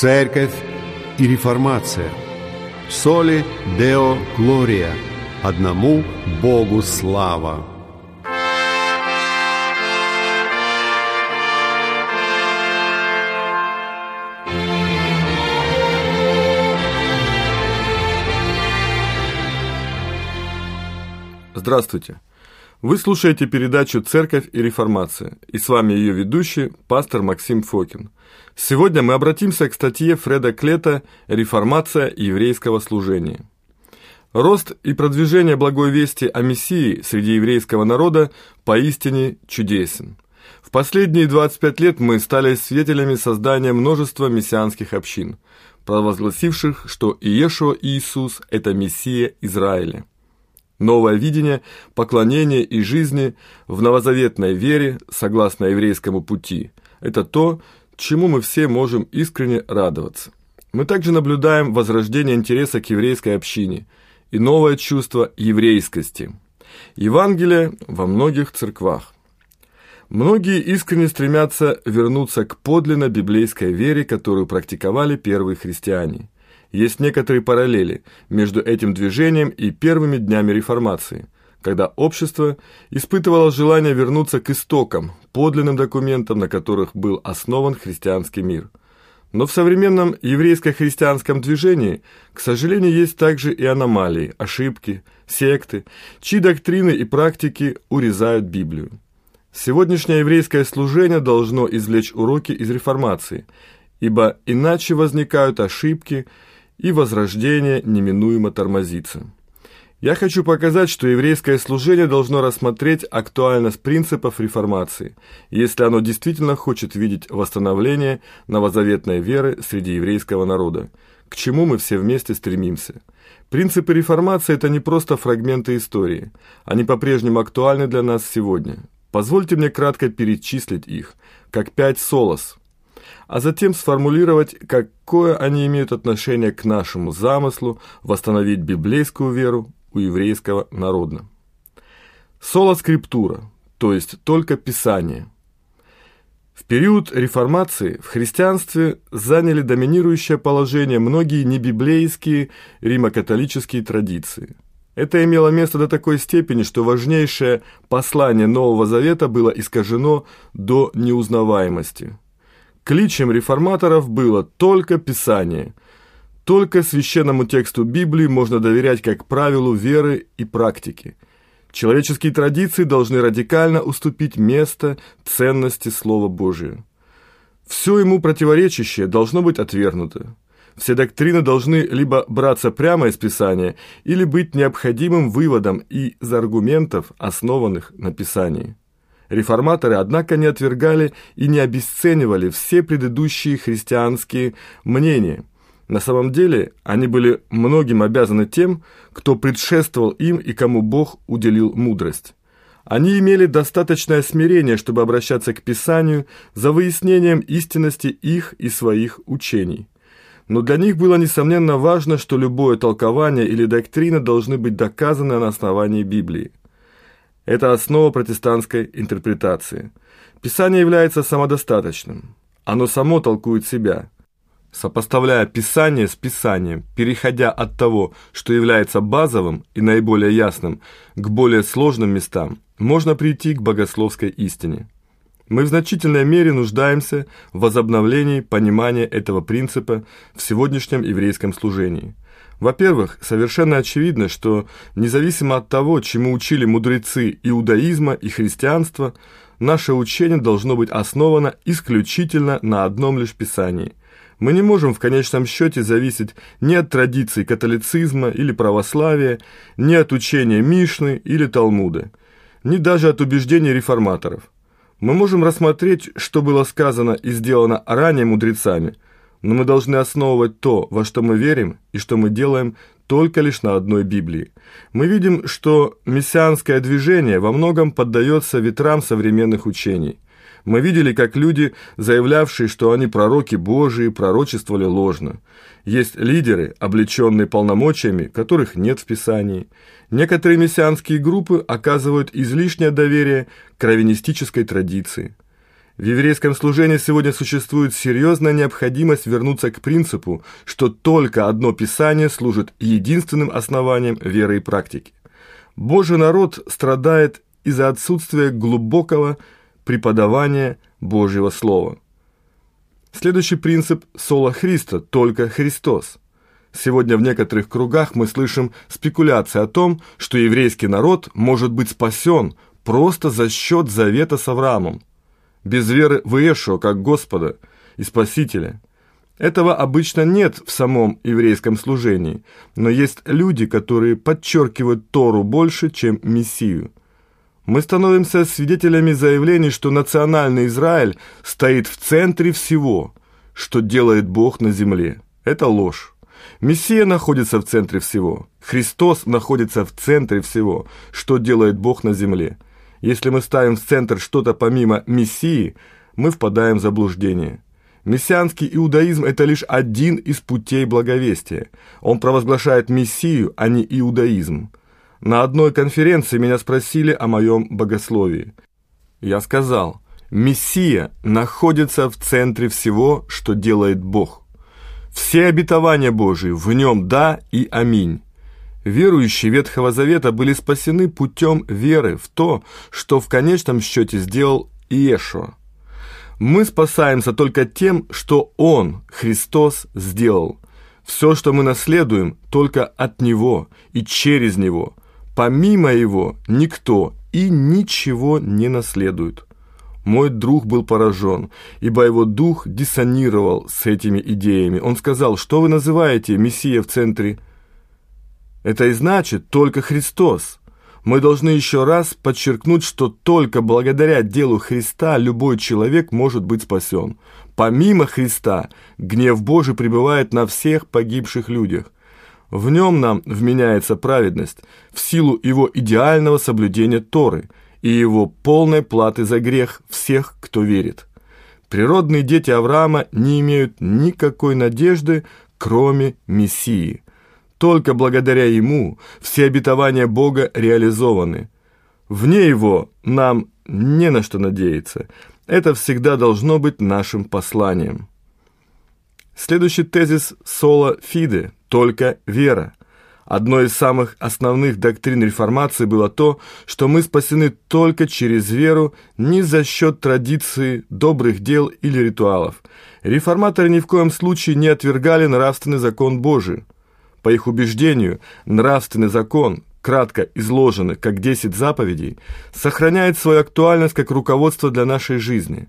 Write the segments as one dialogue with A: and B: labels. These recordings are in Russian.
A: Церковь и реформация. Соли Део Глория. Одному Богу слава.
B: Здравствуйте! Вы слушаете передачу «Церковь и реформация» и с вами ее ведущий, пастор Максим Фокин. Сегодня мы обратимся к статье Фреда Клета «Реформация еврейского служения». Рост и продвижение благой вести о Мессии среди еврейского народа поистине чудесен. В последние 25 лет мы стали свидетелями создания множества мессианских общин, провозгласивших, что Иешуа Иисус – это Мессия Израиля. Новое видение, поклонение и жизни в новозаветной вере, согласно еврейскому пути – это то, чему мы все можем искренне радоваться. Мы также наблюдаем возрождение интереса к еврейской общине и новое чувство еврейскости. Евангелие во многих церквах. Многие искренне стремятся вернуться к подлинно библейской вере, которую практиковали первые христиане. Есть некоторые параллели между этим движением и первыми днями реформации – когда общество испытывало желание вернуться к истокам, подлинным документам, на которых был основан христианский мир. Но в современном еврейско-христианском движении, к сожалению, есть также и аномалии, ошибки, секты, чьи доктрины и практики урезают Библию. Сегодняшнее еврейское служение должно извлечь уроки из реформации, ибо иначе возникают ошибки, и возрождение неминуемо тормозится. Я хочу показать, что еврейское служение должно рассмотреть актуальность принципов реформации, если оно действительно хочет видеть восстановление новозаветной веры среди еврейского народа, к чему мы все вместе стремимся. Принципы реформации – это не просто фрагменты истории, они по-прежнему актуальны для нас сегодня. Позвольте мне кратко перечислить их, как пять солос, а затем сформулировать, какое они имеют отношение к нашему замыслу восстановить библейскую веру у еврейского народа. Соло скриптура, то есть только Писание. В период реформации в христианстве заняли доминирующее положение многие небиблейские римо-католические традиции. Это имело место до такой степени, что важнейшее послание Нового Завета было искажено до неузнаваемости. Кличем реформаторов было только Писание – только священному тексту Библии можно доверять как правилу веры и практики. Человеческие традиции должны радикально уступить место ценности Слова Божия. Все ему противоречащее должно быть отвергнуто. Все доктрины должны либо браться прямо из Писания, или быть необходимым выводом из аргументов, основанных на Писании. Реформаторы, однако, не отвергали и не обесценивали все предыдущие христианские мнения – на самом деле они были многим обязаны тем, кто предшествовал им и кому Бог уделил мудрость. Они имели достаточное смирение, чтобы обращаться к Писанию за выяснением истинности их и своих учений. Но для них было несомненно важно, что любое толкование или доктрина должны быть доказаны на основании Библии. Это основа протестантской интерпретации. Писание является самодостаточным. Оно само толкует себя – Сопоставляя Писание с Писанием, переходя от того, что является базовым и наиболее ясным, к более сложным местам, можно прийти к богословской истине. Мы в значительной мере нуждаемся в возобновлении понимания этого принципа в сегодняшнем еврейском служении. Во-первых, совершенно очевидно, что независимо от того, чему учили мудрецы иудаизма и христианства, наше учение должно быть основано исключительно на одном лишь Писании – мы не можем в конечном счете зависеть ни от традиций католицизма или православия, ни от учения Мишны или Талмуда, ни даже от убеждений реформаторов. Мы можем рассмотреть, что было сказано и сделано ранее мудрецами, но мы должны основывать то, во что мы верим и что мы делаем только лишь на одной Библии. Мы видим, что мессианское движение во многом поддается ветрам современных учений – мы видели, как люди, заявлявшие, что они пророки Божии, пророчествовали ложно. Есть лидеры, облеченные полномочиями, которых нет в Писании. Некоторые мессианские группы оказывают излишнее доверие к раввинистической традиции. В еврейском служении сегодня существует серьезная необходимость вернуться к принципу, что только одно Писание служит единственным основанием веры и практики. Божий народ страдает из-за отсутствия глубокого преподавания Божьего Слова. Следующий принцип – соло Христа, только Христос. Сегодня в некоторых кругах мы слышим спекуляции о том, что еврейский народ может быть спасен просто за счет завета с Авраамом без веры в Иешуа как Господа и Спасителя. Этого обычно нет в самом еврейском служении, но есть люди, которые подчеркивают Тору больше, чем Мессию. Мы становимся свидетелями заявлений, что национальный Израиль стоит в центре всего, что делает Бог на земле. Это ложь. Мессия находится в центре всего. Христос находится в центре всего, что делает Бог на земле. Если мы ставим в центр что-то помимо Мессии, мы впадаем в заблуждение. Мессианский иудаизм – это лишь один из путей благовестия. Он провозглашает Мессию, а не иудаизм. На одной конференции меня спросили о моем богословии. Я сказал, Мессия находится в центре всего, что делает Бог. Все обетования Божии в нем «да» и «аминь». Верующие Ветхого Завета были спасены путем веры в то, что в конечном счете сделал Иешуа. Мы спасаемся только тем, что Он, Христос, сделал. Все, что мы наследуем, только от Него и через Него. Помимо Его никто и ничего не наследует. Мой друг был поражен, ибо его дух диссонировал с этими идеями. Он сказал, что вы называете Мессия в центре это и значит только Христос. Мы должны еще раз подчеркнуть, что только благодаря делу Христа любой человек может быть спасен. Помимо Христа, гнев Божий пребывает на всех погибших людях. В нем нам вменяется праведность, в силу его идеального соблюдения Торы и его полной платы за грех всех, кто верит. Природные дети Авраама не имеют никакой надежды, кроме Мессии – только благодаря Ему все обетования Бога реализованы. Вне Его нам не на что надеяться. Это всегда должно быть нашим посланием. Следующий тезис соло фиде – только вера. Одной из самых основных доктрин реформации было то, что мы спасены только через веру, не за счет традиции, добрых дел или ритуалов. Реформаторы ни в коем случае не отвергали нравственный закон Божий. По их убеждению, нравственный закон, кратко изложенный как 10 заповедей, сохраняет свою актуальность как руководство для нашей жизни.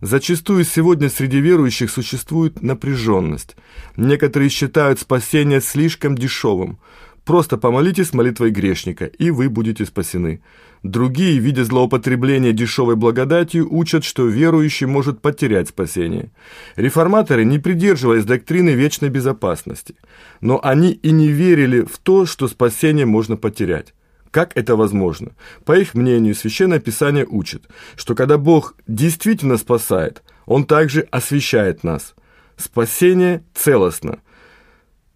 B: Зачастую сегодня среди верующих существует напряженность. Некоторые считают спасение слишком дешевым. Просто помолитесь молитвой грешника, и вы будете спасены. Другие, видя злоупотребление дешевой благодатью, учат, что верующий может потерять спасение. Реформаторы не придерживались доктрины вечной безопасности, но они и не верили в то, что спасение можно потерять. Как это возможно? По их мнению, Священное Писание учит, что когда Бог действительно спасает, Он также освящает нас. Спасение целостно.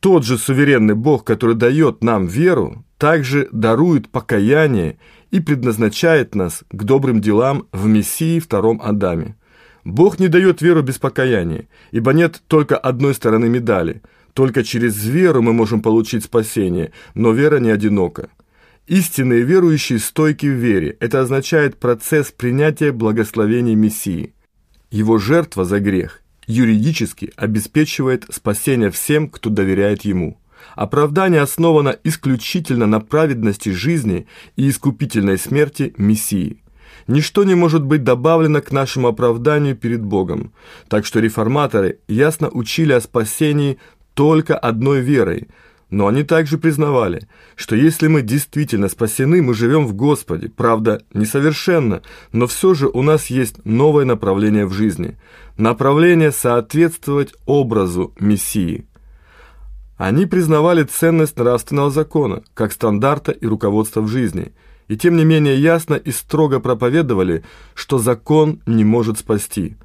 B: Тот же суверенный Бог, который дает нам веру, также дарует покаяние и предназначает нас к добрым делам в Мессии втором Адаме. Бог не дает веру без покаяния, ибо нет только одной стороны медали. Только через веру мы можем получить спасение, но вера не одинока. Истинные верующие стойки в вере. Это означает процесс принятия благословений Мессии. Его жертва за грех юридически обеспечивает спасение всем, кто доверяет Ему. Оправдание основано исключительно на праведности жизни и искупительной смерти Мессии. Ничто не может быть добавлено к нашему оправданию перед Богом. Так что реформаторы ясно учили о спасении только одной верой, но они также признавали, что если мы действительно спасены, мы живем в Господе, правда, несовершенно, но все же у нас есть новое направление в жизни, направление соответствовать образу Мессии – они признавали ценность нравственного закона, как стандарта и руководства в жизни, и тем не менее ясно и строго проповедовали, что закон не может спасти.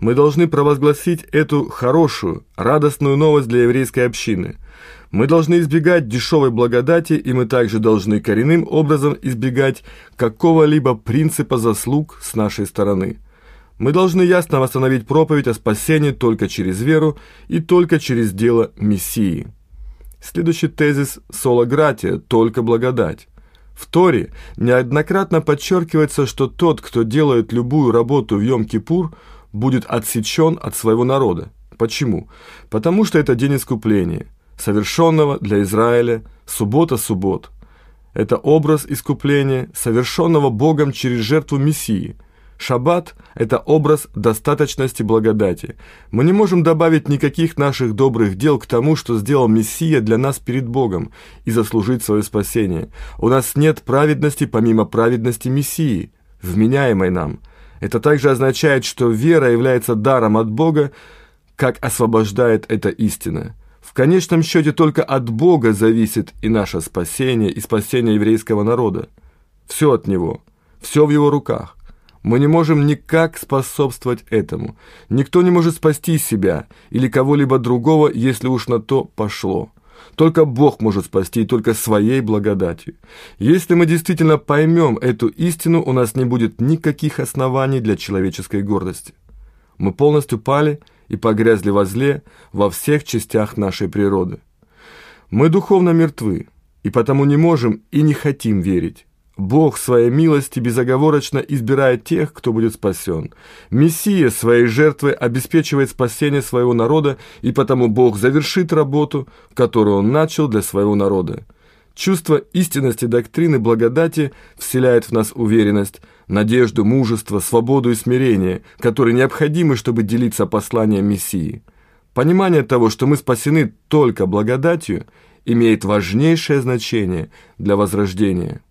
B: Мы должны провозгласить эту хорошую, радостную новость для еврейской общины. Мы должны избегать дешевой благодати, и мы также должны коренным образом избегать какого-либо принципа заслуг с нашей стороны. Мы должны ясно восстановить проповедь о спасении только через веру и только через дело Мессии. Следующий тезис «Соло гратия» – только благодать. В Торе неоднократно подчеркивается, что тот, кто делает любую работу в Йом-Кипур, будет отсечен от своего народа. Почему? Потому что это день искупления, совершенного для Израиля, суббота-суббот. Это образ искупления, совершенного Богом через жертву Мессии – Шаббат – это образ достаточности благодати. Мы не можем добавить никаких наших добрых дел к тому, что сделал Мессия для нас перед Богом, и заслужить свое спасение. У нас нет праведности помимо праведности Мессии, вменяемой нам. Это также означает, что вера является даром от Бога, как освобождает эта истина. В конечном счете только от Бога зависит и наше спасение, и спасение еврейского народа. Все от Него, все в Его руках. Мы не можем никак способствовать этому. Никто не может спасти себя или кого-либо другого, если уж на то пошло. Только Бог может спасти, только своей благодатью. Если мы действительно поймем эту истину, у нас не будет никаких оснований для человеческой гордости. Мы полностью пали и погрязли во зле во всех частях нашей природы. Мы духовно мертвы, и потому не можем и не хотим верить. Бог своей милости безоговорочно избирает тех, кто будет спасен. Мессия своей жертвой обеспечивает спасение своего народа, и потому Бог завершит работу, которую Он начал для своего народа. Чувство истинности доктрины благодати вселяет в нас уверенность, надежду, мужество, свободу и смирение, которые необходимы, чтобы делиться посланием Мессии. Понимание того, что мы спасены только благодатью, имеет важнейшее значение для возрождения.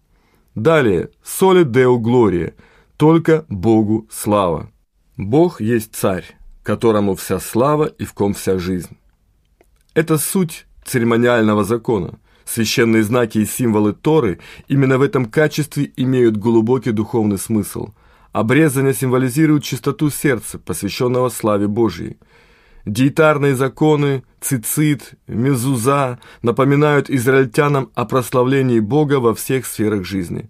B: Далее, соли деу глория, только Богу слава. Бог есть царь, которому вся слава и в ком вся жизнь. Это суть церемониального закона. Священные знаки и символы Торы именно в этом качестве имеют глубокий духовный смысл. Обрезание символизирует чистоту сердца, посвященного славе Божьей. Диетарные законы, цицит, мезуза напоминают израильтянам о прославлении Бога во всех сферах жизни.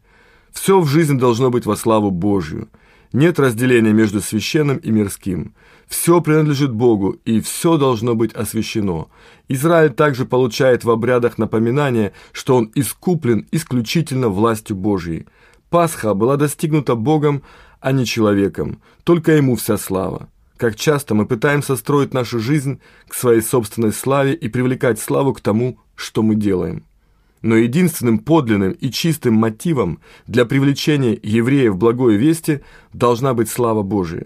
B: Все в жизни должно быть во славу Божью. Нет разделения между священным и мирским. Все принадлежит Богу, и все должно быть освящено. Израиль также получает в обрядах напоминание, что он искуплен исключительно властью Божьей. Пасха была достигнута Богом, а не человеком. Только ему вся слава. Как часто мы пытаемся строить нашу жизнь к своей собственной славе и привлекать славу к тому, что мы делаем. Но единственным подлинным и чистым мотивом для привлечения евреев в благой вести должна быть слава Божия.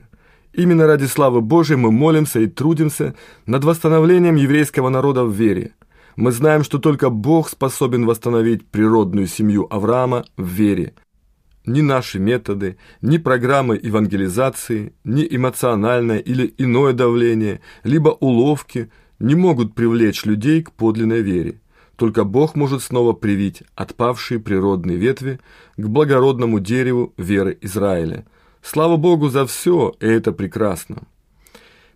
B: Именно ради славы Божией мы молимся и трудимся над восстановлением еврейского народа в вере. Мы знаем, что только Бог способен восстановить природную семью Авраама в вере – ни наши методы, ни программы евангелизации, ни эмоциональное или иное давление, либо уловки не могут привлечь людей к подлинной вере. Только Бог может снова привить отпавшие природные ветви к благородному дереву веры Израиля. Слава Богу за все, и это прекрасно.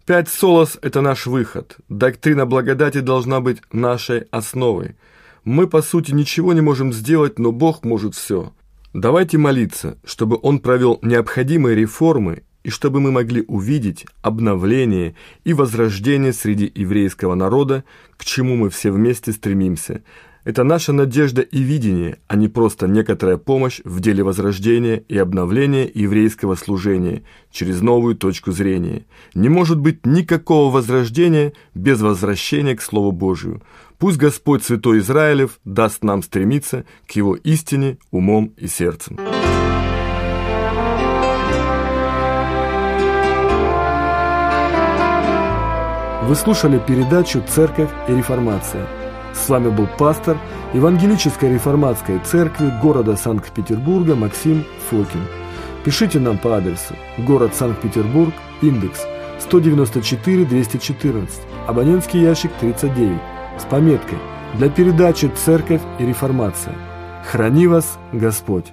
B: Пять солос – это наш выход. Доктрина благодати должна быть нашей основой. Мы, по сути, ничего не можем сделать, но Бог может все – Давайте молиться, чтобы Он провел необходимые реформы и чтобы мы могли увидеть обновление и возрождение среди еврейского народа, к чему мы все вместе стремимся. Это наша надежда и видение, а не просто некоторая помощь в деле возрождения и обновления еврейского служения через новую точку зрения. Не может быть никакого возрождения без возвращения к Слову Божию. Пусть Господь Святой Израилев даст нам стремиться к Его истине умом и сердцем.
C: Вы слушали передачу «Церковь и реформация». С вами был пастор Евангелической реформатской церкви города Санкт-Петербурга Максим Фокин. Пишите нам по адресу город Санкт-Петербург, индекс 194-214, абонентский ящик 39 с пометкой «Для передачи «Церковь и реформация». Храни вас Господь!